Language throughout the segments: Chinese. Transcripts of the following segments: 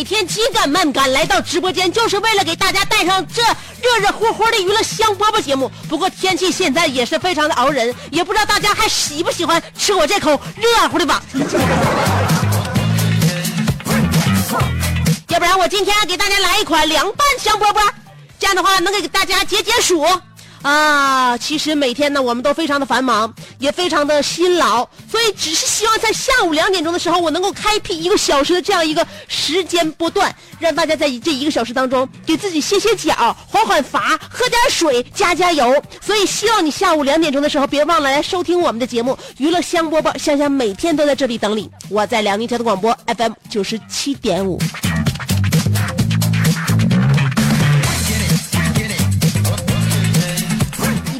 每天紧赶慢赶来到直播间，就是为了给大家带上这热热乎乎的娱乐香饽饽节目。不过天气现在也是非常的熬人，也不知道大家还喜不喜欢吃我这口热乎的吧？要不然我今天给大家来一款凉拌香饽饽，这样的话能给大家解解暑。啊，其实每天呢，我们都非常的繁忙，也非常的辛劳，所以只是希望在下午两点钟的时候，我能够开辟一个小时的这样一个时间波段，让大家在这一个小时当中给自己歇歇脚、缓缓乏，喝点水、加加油。所以希望你下午两点钟的时候，别忘了来收听我们的节目《娱乐香饽饽》，香香每天都在这里等你。我在辽宁交通广播 FM 九十七点五。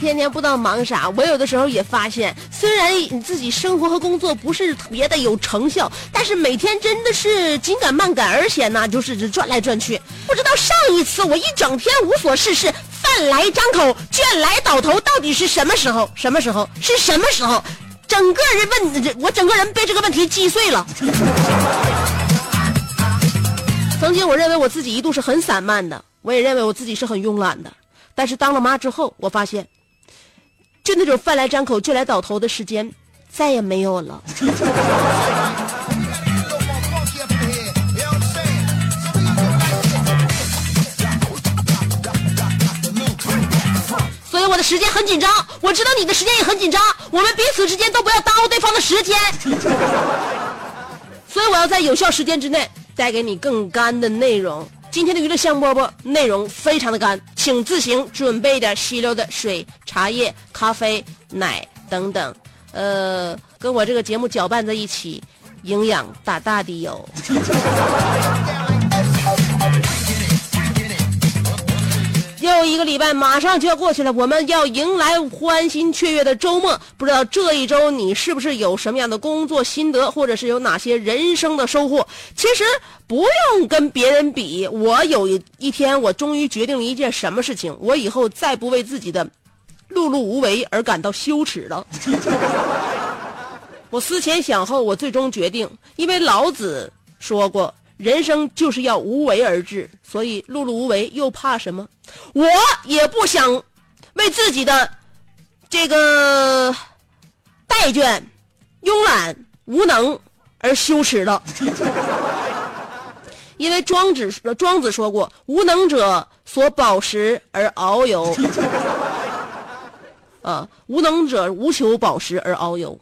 天天不知道忙啥，我有的时候也发现，虽然你自己生活和工作不是特别的有成效，但是每天真的是紧赶慢赶，而且呢，就是转来转去。不知道上一次我一整天无所事事，饭来张口，卷来倒头，到底是什么时候？什么时候？是什么时候？整个人问，我整个人被这个问题击碎了。曾经我认为我自己一度是很散漫的，我也认为我自己是很慵懒的，但是当了妈之后，我发现，就那种饭来张口、就来倒头的时间再也没有了。所以我的时间很紧张，我知道你的时间也很紧张，我们彼此之间都不要耽误对方的时间。所以我要在有效时间之内带给你更干的内容。今天的娱乐香饽饽内容非常的干，请自行准备点稀溜的水、茶叶、咖啡、奶等等，呃，跟我这个节目搅拌在一起，营养大大的有。一个礼拜马上就要过去了，我们要迎来欢欣雀跃的周末。不知道这一周你是不是有什么样的工作心得，或者是有哪些人生的收获？其实不用跟别人比，我有一天我终于决定了一件什么事情，我以后再不为自己的碌碌无为而感到羞耻了。我思前想后，我最终决定，因为老子说过，人生就是要无为而治，所以碌碌无为又怕什么？我也不想为自己的这个怠倦、慵懒、无能而羞耻了。因为庄子庄子说过：“无能者所饱食而遨游。”啊，无能者无求饱食而遨游。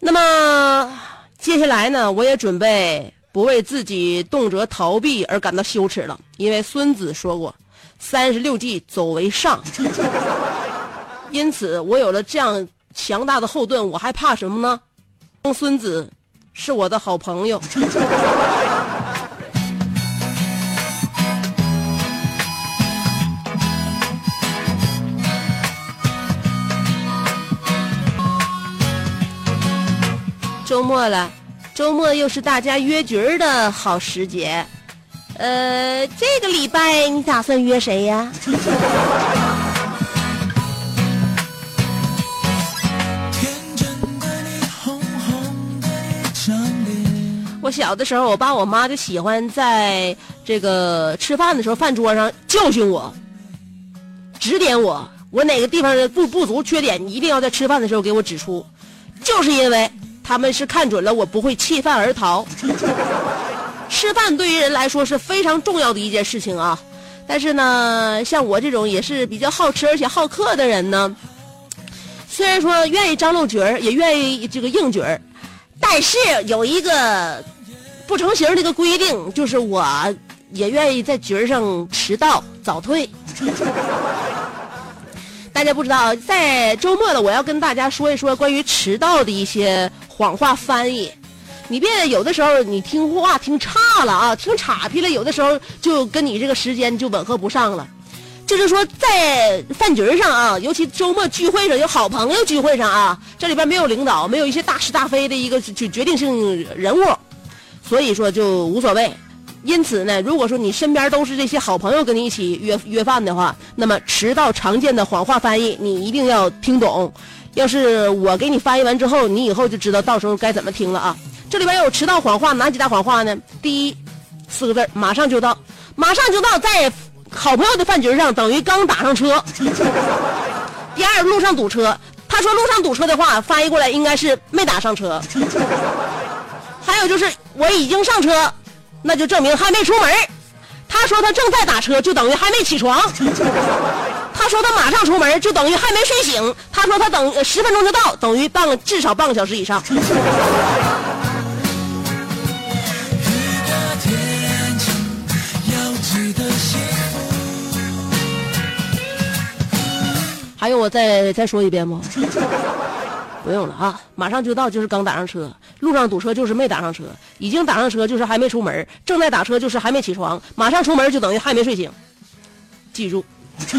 那么接下来呢，我也准备不为自己动辄逃避而感到羞耻了，因为孙子说过：“三十六计，走为上。”因此，我有了这样强大的后盾，我还怕什么呢？孙子是我的好朋友。周末了，周末又是大家约局儿的好时节。呃，这个礼拜你打算约谁呀？我小的时候，我爸我妈就喜欢在这个吃饭的时候饭桌上教训我，指点我，我哪个地方的不不足、缺点，你一定要在吃饭的时候给我指出，就是因为他们是看准了我不会弃饭而逃。吃饭对于人来说是非常重要的一件事情啊，但是呢，像我这种也是比较好吃而且好客的人呢，虽然说愿意张罗角儿，也愿意这个应角儿，但是有一个不成形的一个规定，就是我也愿意在角儿上迟到早退。大家不知道，在周末了，我要跟大家说一说关于迟到的一些谎话翻译。你别有的时候你听话听差了啊，听岔劈了，有的时候就跟你这个时间就吻合不上了。就是说，在饭局上啊，尤其周末聚会上，有好朋友聚会上啊，这里边没有领导，没有一些大是大非的一个决决定性人物，所以说就无所谓。因此呢，如果说你身边都是这些好朋友跟你一起约约饭的话，那么迟到常见的谎话翻译你一定要听懂。要是我给你翻译完之后，你以后就知道到时候该怎么听了啊。这里边有迟到谎话哪几大谎话呢？第一，四个字马上就到，马上就到，在好朋友的饭局上等于刚打上车。第二，路上堵车，他说路上堵车的话，翻译过来应该是没打上车。还有就是我已经上车。那就证明还没出门他说他正在打车，就等于还没起床。他说他马上出门，就等于还没睡醒。他说他等十分钟就到，等于半个至少半个小时以上。还有我再再说一遍吗？不用了啊，马上就到，就是刚打上车。路上堵车就是没打上车，已经打上车就是还没出门，正在打车就是还没起床，马上出门就等于还没睡醒。记住。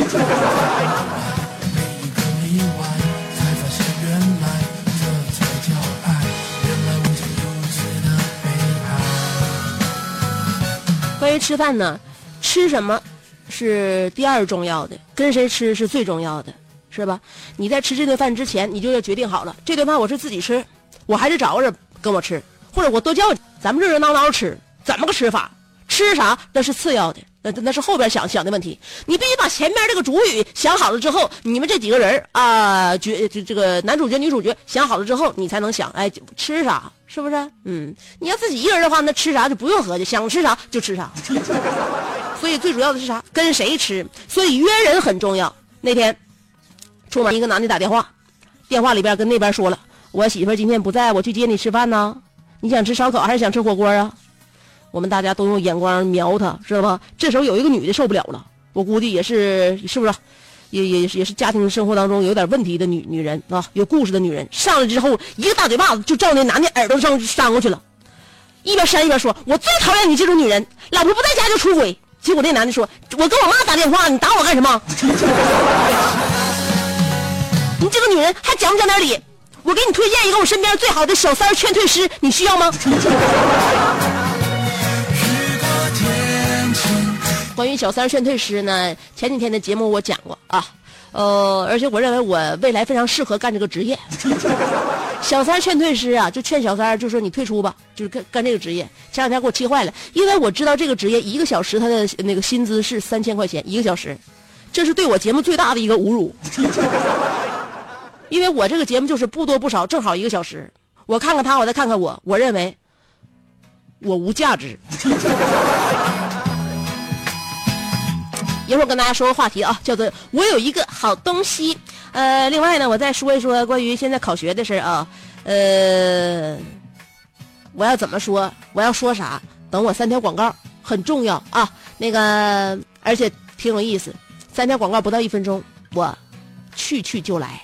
关于吃饭呢，吃什么是第二重要的，跟谁吃是最重要的，是吧？你在吃这顿饭之前，你就要决定好了，这顿饭我是自己吃，我还是找个人。跟我吃，或者我多叫咱们热热闹闹吃，怎么个吃法？吃啥那是次要的，那那是后边想想的问题。你必须把前面这个主语想好了之后，你们这几个人啊，角这这个男主角女主角想好了之后，你才能想，哎，吃啥？是不是？嗯，你要自己一个人的话，那吃啥就不用合计，想吃啥就吃啥。所以最主要的是啥？跟谁吃？所以约人很重要。那天出门，一个男的打电话，电话里边跟那边说了。我媳妇今天不在，我去接你吃饭呢。你想吃烧烤还是想吃火锅啊？我们大家都用眼光瞄他，知道吧？这时候有一个女的受不了了，我估计也是，是不是？也也也是家庭生活当中有点问题的女女人啊，有故事的女人。上来之后一个大嘴巴子就照那男的耳朵上扇过去了，一边扇一边说：“我最讨厌你这种女人，老婆不在家就出轨。”结果那男的说：“我跟我妈打电话，你打我干什么？你这个女人还讲不讲点理？”我给你推荐一个我身边最好的小三劝退师，你需要吗？关于小三劝退师呢，前几天的节目我讲过啊，呃，而且我认为我未来非常适合干这个职业。小三劝退师啊，就劝小三就说你退出吧，就是干干这个职业。前两天给我气坏了，因为我知道这个职业一个小时他的那个薪资是三千块钱一个小时，这是对我节目最大的一个侮辱。因为我这个节目就是不多不少，正好一个小时。我看看他，我再看看我，我认为我无价值。一会儿跟大家说个话题啊，叫做“我有一个好东西”。呃，另外呢，我再说一说关于现在考学的事儿啊。呃，我要怎么说？我要说啥？等我三条广告，很重要啊。那个，而且挺有意思。三条广告不到一分钟，我去去就来。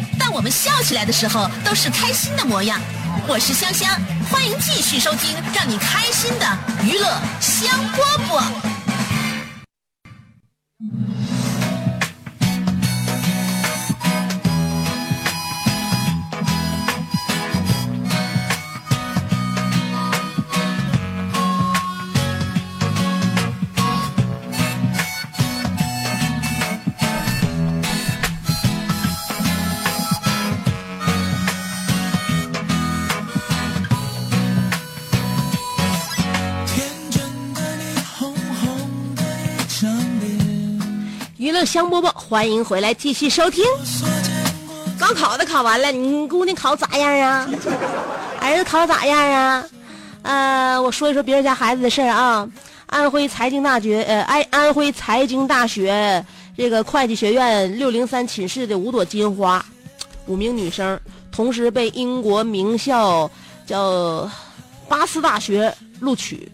在我们笑起来的时候都是开心的模样。我是香香，欢迎继续收听让你开心的娱乐香饽饽。娱乐香饽饽，欢迎回来继续收听。高考的考完了，你姑娘考咋样啊？儿子考咋样啊？呃，我说一说别人家孩子的事儿啊。安徽财经大学，呃，安安徽财经大学这个会计学院六零三寝室的五朵金花，五名女生同时被英国名校叫巴斯大学录取。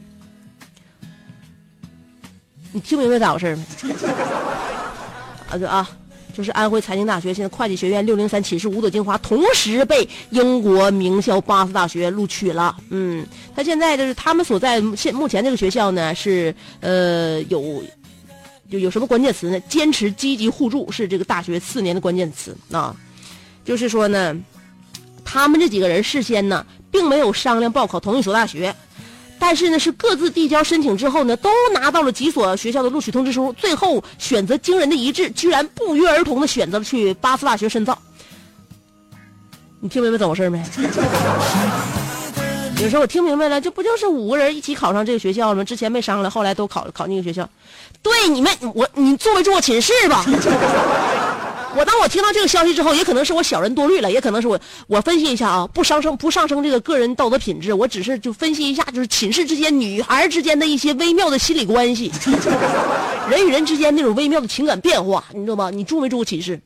你听明白咋回事没？啊，对啊。就是安徽财经大学现在会计学院六零三寝室五朵金花，同时被英国名校巴斯大学录取了。嗯，他现在就是他们所在现目前这个学校呢是呃有有有什么关键词呢？坚持积极互助是这个大学四年的关键词啊。就是说呢，他们这几个人事先呢并没有商量报考同一所大学。但是呢，是各自递交申请之后呢，都拿到了几所学校的录取通知书，最后选择惊人的一致，居然不约而同的选择了去巴斯大学深造。你听明白怎么回事没？有时候我听明白了，这不就是五个人一起考上这个学校了吗？之前没商量，后来都考考那个学校。对，你们我你座位住我寝室吧。我当我听到这个消息之后，也可能是我小人多虑了，也可能是我我分析一下啊，不上升不上升这个个人道德品质，我只是就分析一下，就是寝室之间女孩之间的一些微妙的心理关系，人与人之间那种微妙的情感变化，你知道吗？你住没住过寝室？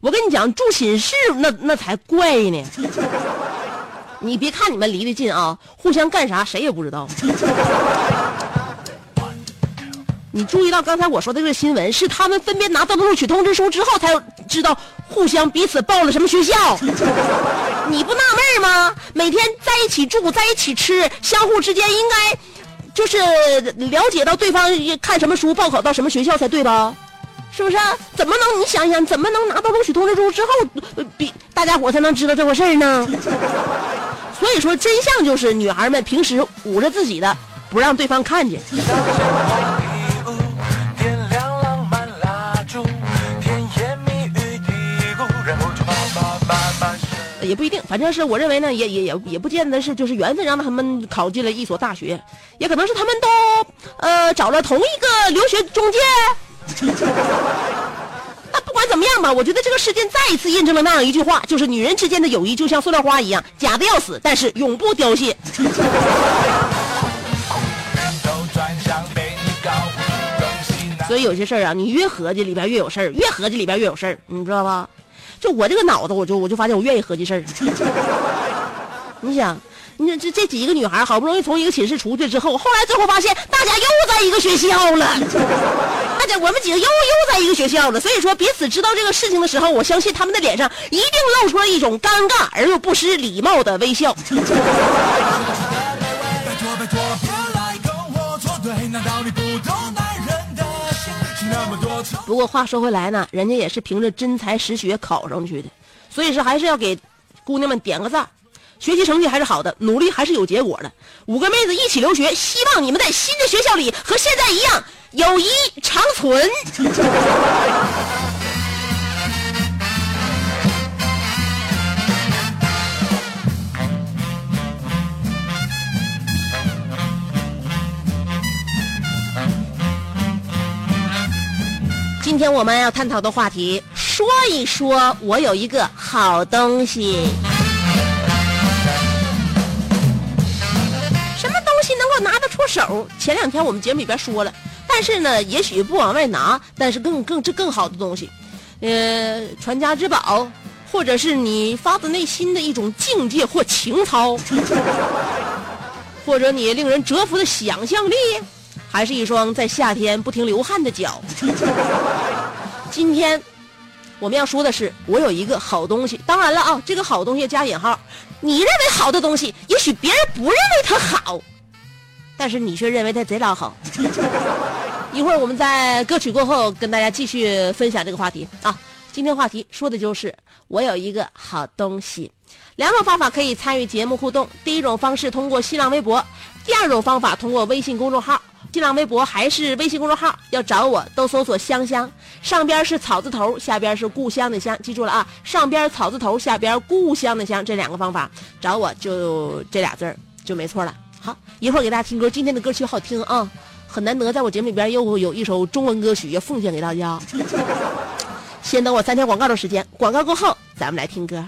我跟你讲，住寝室那那才怪呢。你别看你们离得近啊，互相干啥谁也不知道。你注意到刚才我说的这个新闻，是他们分别拿到了录取通知书之后，才知道互相彼此报了什么学校。你不纳闷吗？每天在一起住，在一起吃，相互之间应该就是了解到对方看什么书，报考到什么学校才对吧？是不是？怎么能你想想，怎么能拿到录取通知书之后，比大家伙才能知道这回事呢？所以说，真相就是女孩们平时捂着自己的，不让对方看见。也不一定，反正是我认为呢，也也也也不见得是就是缘分让他们考进了一所大学，也可能是他们都呃找了同一个留学中介。那不管怎么样吧，我觉得这个事件再一次印证了那样一句话，就是女人之间的友谊就像塑料花一样，假的要死，但是永不凋谢。所以有些事儿啊，你越合计里边越有事儿，越合计里边越有事儿，你知道吧？就我这个脑子，我就我就发现我愿意合计事儿。你想，你这这这几个女孩好不容易从一个寝室出去之后，后来最后发现大家又在一个学校了，大家我们几个又又在一个学校了。所以说彼此知道这个事情的时候，我相信他们的脸上一定露出了一种尴尬而又不失礼貌的微笑。难道你不懂不过话说回来呢，人家也是凭着真才实学考上去的，所以说还是要给姑娘们点个赞，学习成绩还是好的，努力还是有结果的。五个妹子一起留学，希望你们在新的学校里和现在一样，友谊长存。今天我们要探讨的话题，说一说我有一个好东西。什么东西能够拿得出手？前两天我们节目里边说了，但是呢，也许不往外拿，但是更更这更好的东西，呃，传家之宝，或者是你发自内心的一种境界或情操，或者你令人折服的想象力。还是一双在夏天不停流汗的脚。今天我们要说的是，我有一个好东西。当然了啊，这个好东西加引号。你认为好的东西，也许别人不认为它好，但是你却认为它贼拉好。一会儿我们在歌曲过后跟大家继续分享这个话题啊。今天话题说的就是我有一个好东西。两种方法可以参与节目互动。第一种方式通过新浪微博，第二种方法通过微信公众号。新浪微博还是微信公众号要找我都搜索香香。上边是草字头下边是故乡的乡记住了啊上边草字头下边故乡的乡这两个方法找我就这俩字儿。就没错了好一会儿给大家听歌今天的歌曲好听啊很难得在我节目里边又有一首中文歌曲要奉献给大家。先等我三天广告的时间广告过后咱们来听歌。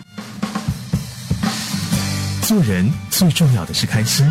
做人最重要的是开心。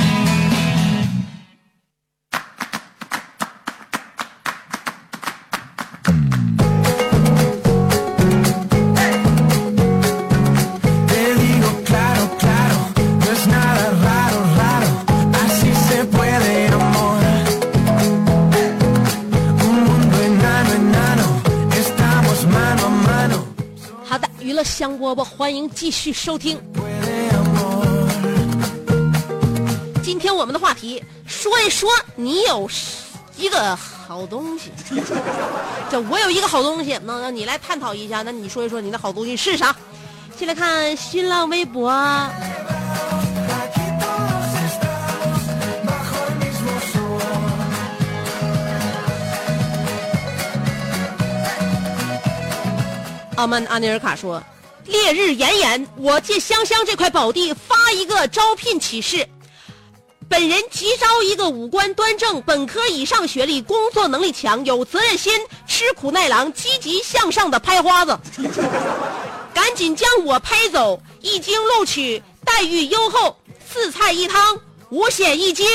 香饽饽，欢迎继续收听。今天我们的话题，说一说你有一个好东西。这我有一个好东西，那那你来探讨一下，那你说一说你的好东西是啥？先来看新浪微博。阿曼阿尼尔卡说：“烈日炎炎，我借香香这块宝地发一个招聘启事。本人急招一个五官端正、本科以上学历、工作能力强、有责任心、吃苦耐劳、积极向上的拍花子。赶紧将我拍走！一经录取，待遇优厚，四菜一汤，五险一金。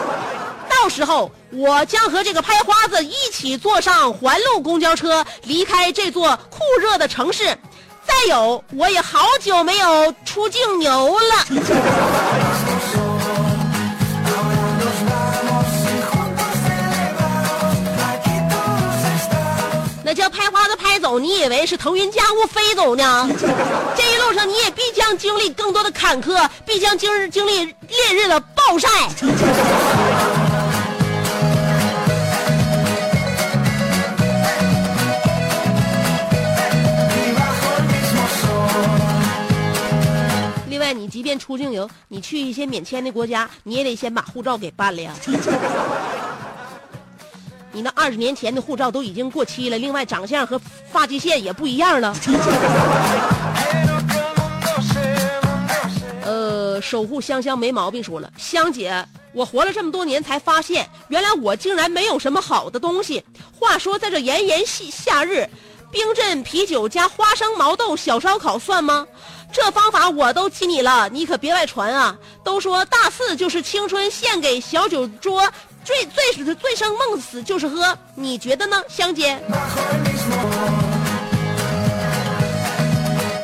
到时候，我将和这个拍花子一起坐上环路公交车，离开这座酷热的城市。再有，我也好久没有出境游了。那叫拍花子拍走，你以为是腾云驾雾飞走呢？这一路上，你也必将经历更多的坎坷，必将经经历烈日的暴晒。即便出境游，你去一些免签的国家，你也得先把护照给办了呀。你那二十年前的护照都已经过期了，另外长相和发际线也不一样了。呃，守护香香没毛病说了，香姐，我活了这么多年才发现，原来我竟然没有什么好的东西。话说，在这炎炎夏夏日，冰镇啤酒加花生毛豆小烧烤算吗？这方法我都记你了，你可别外传啊！都说大四就是青春献给小酒桌，醉醉死醉生梦死就是喝，你觉得呢，香姐？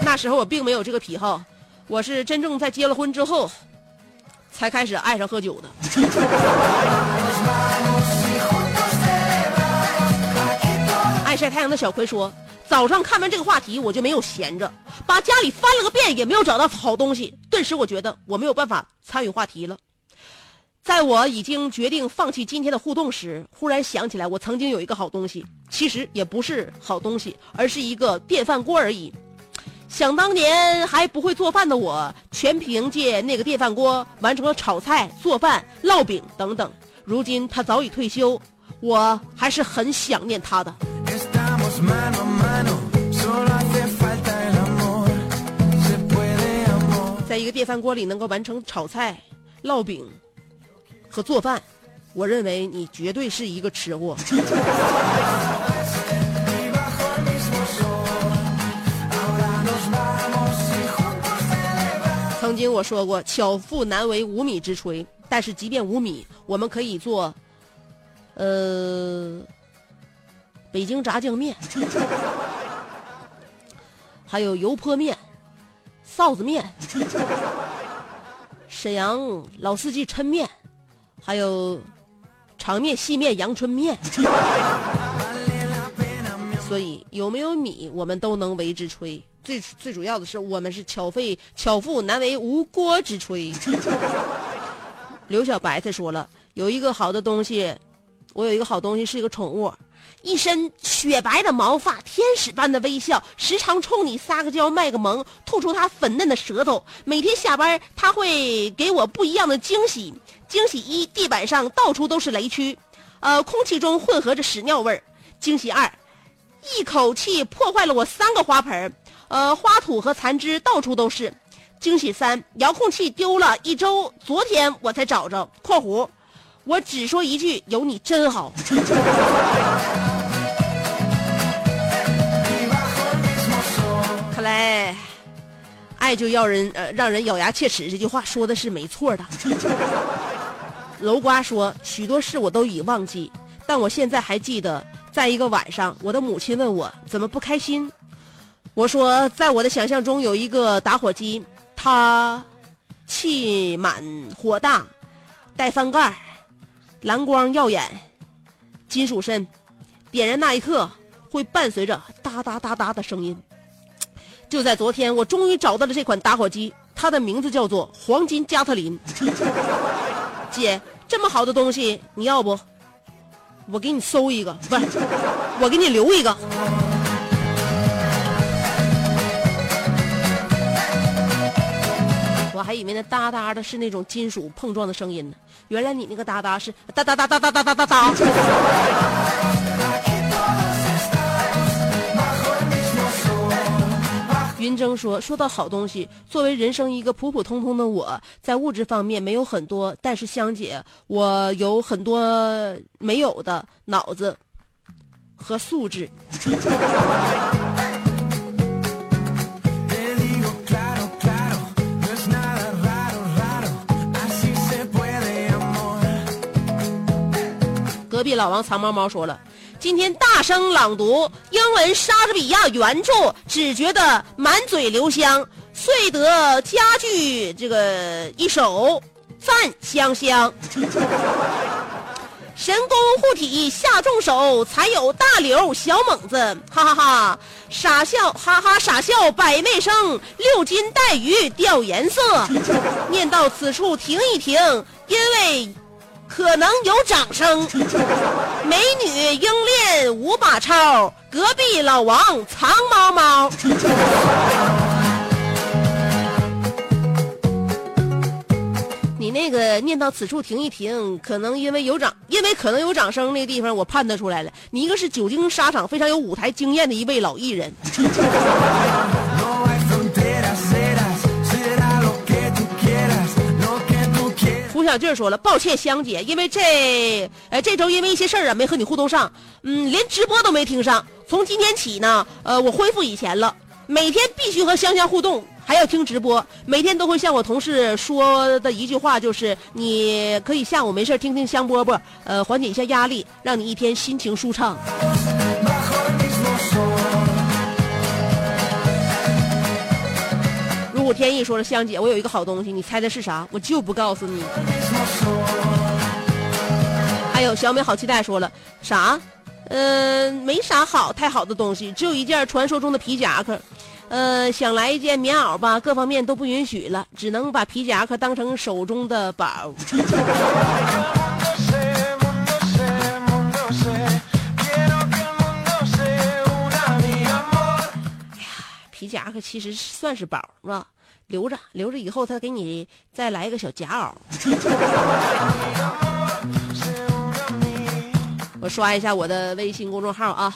那时候我并没有这个癖好，我是真正在结了婚之后，才开始爱上喝酒的。爱晒太阳的小葵说：“早上看完这个话题，我就没有闲着，把家里翻了个遍，也没有找到好东西。顿时，我觉得我没有办法参与话题了。在我已经决定放弃今天的互动时，忽然想起来，我曾经有一个好东西，其实也不是好东西，而是一个电饭锅而已。想当年还不会做饭的我，全凭借那个电饭锅完成了炒菜、做饭、烙饼等等。如今他早已退休，我还是很想念他的。”在一个电饭锅里能够完成炒菜、烙饼和做饭，我认为你绝对是一个吃货。曾经我说过，巧妇难为无米之炊。但是即便无米，我们可以做，呃，北京炸酱面，还有油泼面、臊子面。沈阳老四季抻面，还有长面、细面、阳春面。所以有没有米，我们都能为之炊。最最主要的是，我们是巧费巧妇难为无锅之炊。刘小白他说了，有一个好的东西，我有一个好东西是一个宠物，一身雪白的毛发，天使般的微笑，时常冲你撒个娇卖个萌，吐出它粉嫩的舌头。每天下班，它会给我不一样的惊喜。惊喜一，地板上到处都是雷区，呃，空气中混合着屎尿味儿。惊喜二，一口气破坏了我三个花盆，呃，花土和残枝到处都是。惊喜三，遥控器丢了一周，昨天我才找着。（括弧）我只说一句，有你真好。看来，爱就要人呃让人咬牙切齿，这句话说的是没错的。楼瓜说，许多事我都已忘记，但我现在还记得，在一个晚上，我的母亲问我怎么不开心，我说，在我的想象中有一个打火机，它气满火大，带翻盖儿，蓝光耀眼，金属身，点燃那一刻会伴随着哒哒哒哒的声音。就在昨天，我终于找到了这款打火机，它的名字叫做黄金加特林。姐，这么好的东西，你要不？我给你搜一个，不是，我给你留一个。我还以为那哒哒的是那种金属碰撞的声音呢，原来你那个哒哒是哒哒哒哒哒哒哒哒哒。云峥说：“说到好东西，作为人生一个普普通通的我，在物质方面没有很多，但是香姐，我有很多没有的脑子和素质。隔壁老王藏猫猫说了，今天大声朗读英文莎士比亚原著，只觉得满嘴留香，遂得佳句这个一首，赞香香。神功护体下重手，才有大刘小猛子，哈哈哈傻笑，哈哈傻笑百媚生，六斤带鱼掉颜色。念到此处停一停，因为可能有掌声。美女应练五把抄，隔壁老王藏猫猫。你那个念到此处停一停，可能因为有掌，因为可能有掌声那个地方，我判断出来了。你一个是久经沙场、非常有舞台经验的一位老艺人，小俊说了，抱歉香姐，因为这呃这周因为一些事儿啊没和你互动上，嗯，连直播都没听上。从今天起呢，呃，我恢复以前了，每天必须和香香互动，还要听直播，每天都会向我同事说的一句话就是，你可以下午没事听听香饽饽，呃，缓解一下压力，让你一天心情舒畅。我天意说了，香姐，我有一个好东西，你猜的是啥？我就不告诉你。还有小美好期待说了啥？嗯、没啥好太好的东西，只有一件传说中的皮夹克。呃，想来一件棉袄吧，各方面都不允许了，只能把皮夹克当成手中的宝。皮夹克其实算是宝，是吧？留着，留着以后他给你再来一个小夹袄。我刷一下我的微信公众号啊，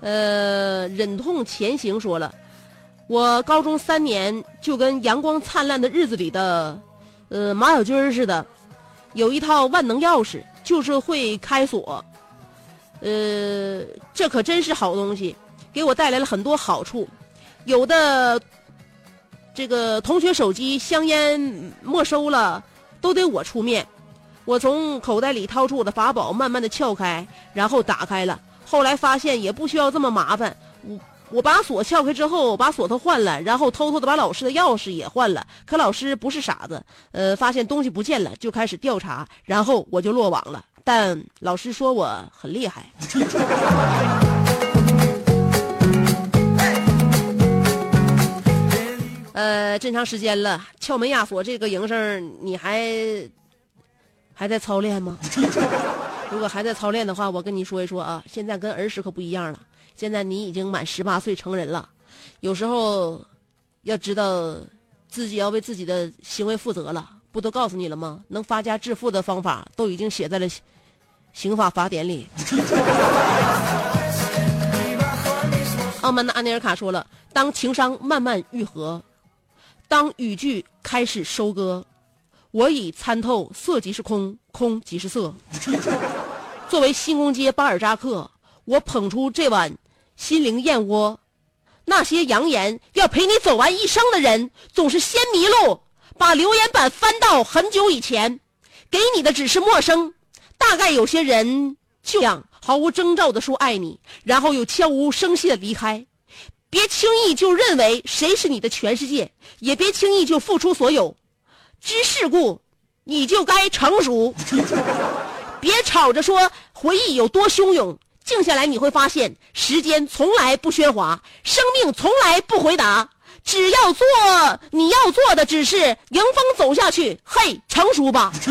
呃，忍痛前行说了，我高中三年就跟阳光灿烂的日子里的，呃马小军似的，有一套万能钥匙，就是会开锁。呃，这可真是好东西，给我带来了很多好处。有的这个同学手机香烟没收了，都得我出面。我从口袋里掏出我的法宝，慢慢的撬开，然后打开了。后来发现也不需要这么麻烦，我我把锁撬开之后，把锁头换了，然后偷偷的把老师的钥匙也换了。可老师不是傻子，呃，发现东西不见了，就开始调查，然后我就落网了。但老师说我很厉害。呃这长时间了，撬门压锁这个营生，你还还在操练吗？如果还在操练的话，我跟你说一说啊，现在跟儿时可不一样了。现在你已经满十八岁成人了，有时候要知道自己要为自己的行为负责了。不都告诉你了吗？能发家致富的方法都已经写在了刑法法典里。澳门的安尼尔卡说了：“当情商慢慢愈合，当语句开始收割，我已参透色即是空，空即是色。作为新宫街巴尔扎克，我捧出这碗心灵燕窝。那些扬言要陪你走完一生的人，总是先迷路，把留言板翻到很久以前，给你的只是陌生。大概有些人就这样。”毫无征兆的说爱你，然后又悄无声息的离开。别轻易就认为谁是你的全世界，也别轻易就付出所有。知世故，你就该成熟。别吵着说回忆有多汹涌，静下来你会发现，时间从来不喧哗，生命从来不回答。只要做你要做的，只是迎风走下去。嘿，成熟吧。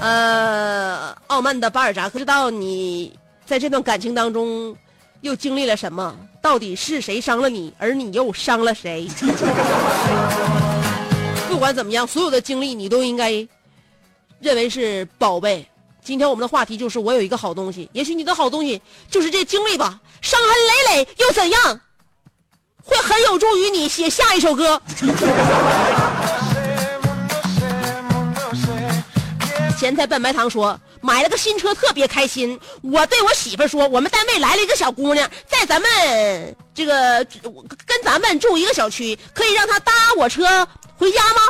呃，傲慢的巴尔扎克，知道你在这段感情当中又经历了什么？到底是谁伤了你，而你又伤了谁？不管怎么样，所有的经历你都应该认为是宝贝。今天我们的话题就是我有一个好东西，也许你的好东西就是这经历吧，伤痕累累又怎样？会很有助于你写下一首歌。咸菜拌白糖说买了个新车特别开心。我对我媳妇说，我们单位来了一个小姑娘，在咱们这个跟咱们住一个小区，可以让她搭我车回家吗？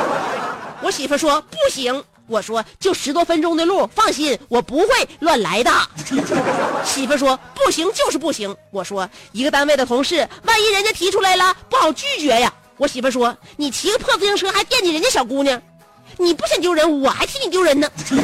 我媳妇说不行。我说就十多分钟的路，放心，我不会乱来的。媳妇说不行就是不行。我说一个单位的同事，万一人家提出来了，不好拒绝呀。我媳妇说你骑个破自行车还惦记人家小姑娘。你不想丢人，我还替你丢人呢。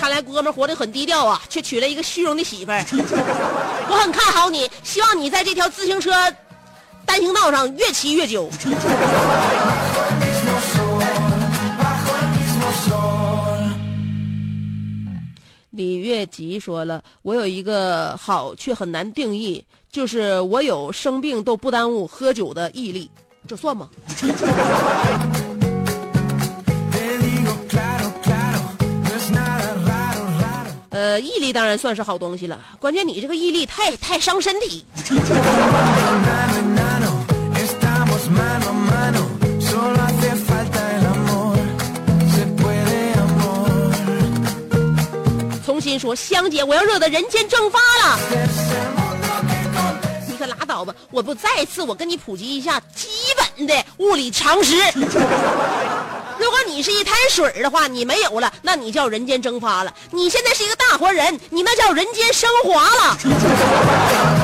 看来哥们活得很低调啊，却娶了一个虚荣的媳妇儿。我很看好你，希望你在这条自行车单行道上越骑越久。李月吉说了：“我有一个好却很难定义。”就是我有生病都不耽误喝酒的毅力，这算吗？呃，毅力当然算是好东西了，关键你这个毅力太太伤身体。重新说，香姐，我要热得人间蒸发了。你可拉倒吧！我不再次我跟你普及一下基本的物理常识。如果你是一滩水的话，你没有了，那你叫人间蒸发了。你现在是一个大活人，你那叫人间升华了。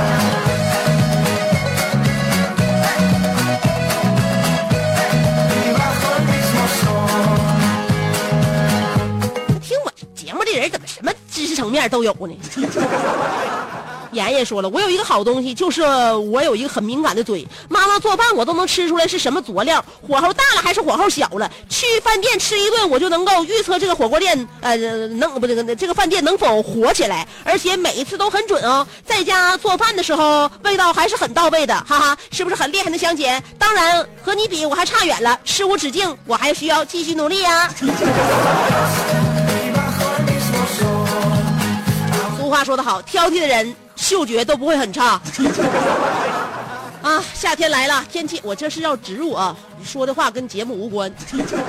人怎么什么知识层面都有呢？妍妍说了，我有一个好东西，就是我有一个很敏感的嘴。妈妈做饭，我都能吃出来是什么佐料，火候大了还是火候小了。去饭店吃一顿，我就能够预测这个火锅店，呃，能不这个这个饭店能否火起来，而且每一次都很准哦。在家做饭的时候，味道还是很到位的，哈哈，是不是很厉害的，香姐？当然和你比我还差远了，事无止境，我还需要继续努力呀。俗话说得好，挑剔的人。嗅觉都不会很差，啊！夏天来了，天气我这是要植入啊，说的话跟节目无关，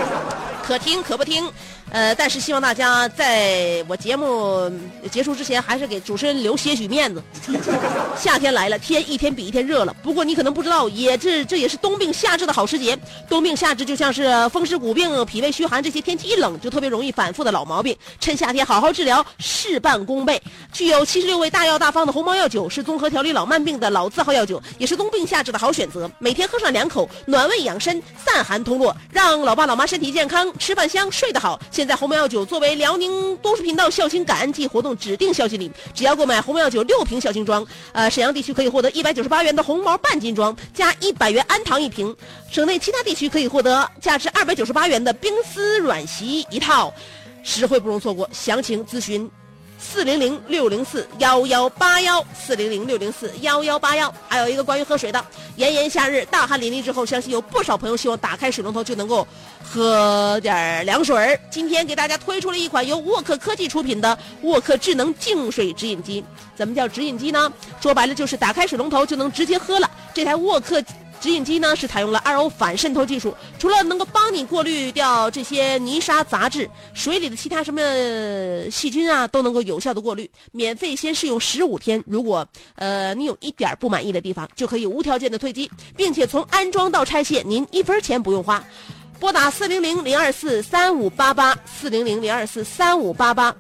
可听可不听。呃，但是希望大家在我节目结束之前，还是给主持人留些许面子。夏天来了，天一天比一天热了。不过你可能不知道，也这这也是冬病夏治的好时节。冬病夏治就像是风湿骨病、脾胃虚寒这些天气一冷就特别容易反复的老毛病，趁夏天好好治疗，事半功倍。具有七十六味大药大方的红毛药酒是综合调理老慢病的老字号药酒，也是冬病夏治的好选择。每天喝上两口，暖胃养身，散寒通络，让老爸老妈身体健康，吃饭香，睡得好。现在鸿茅药酒作为辽宁都市频道孝心感恩季活动指定孝心礼，只要购买鸿茅药酒六瓶孝心装，呃，沈阳地区可以获得一百九十八元的红毛半斤装，加一百元安糖一瓶；省内其他地区可以获得价值二百九十八元的冰丝软席一套。实惠不容错过，详情咨询四零零六零四幺幺八幺四零零六零四幺幺八幺。还有一个关于喝水的，炎炎夏日，大汗淋漓之后，相信有不少朋友希望打开水龙头就能够喝点凉水儿。今天给大家推出了一款由沃克科技出品的沃克智能净水直饮机。怎么叫直饮机呢？说白了就是打开水龙头就能直接喝了。这台沃克。直饮机呢是采用了二欧反渗透技术，除了能够帮你过滤掉这些泥沙杂质，水里的其他什么细菌啊都能够有效的过滤。免费先试用十五天，如果呃你有一点不满意的地方，就可以无条件的退机，并且从安装到拆卸您一分钱不用花。拨打四零零零二四三五八八四零零零二四三五八八。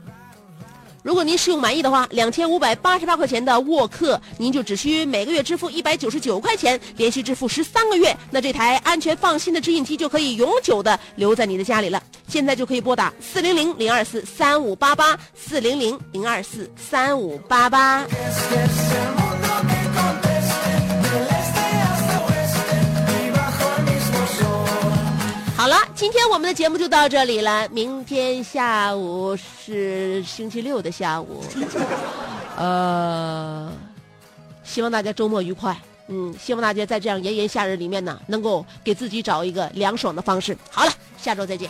如果您试用满意的话，两千五百八十八块钱的沃克，您就只需每个月支付一百九十九块钱，连续支付十三个月，那这台安全放心的直饮机就可以永久的留在你的家里了。现在就可以拨打四零零零二四三五八八四零零零二四三五八八。今天我们的节目就到这里了。明天下午是星期六的下午，呃，希望大家周末愉快。嗯，希望大家在这样炎炎夏日里面呢，能够给自己找一个凉爽的方式。好了，下周再见。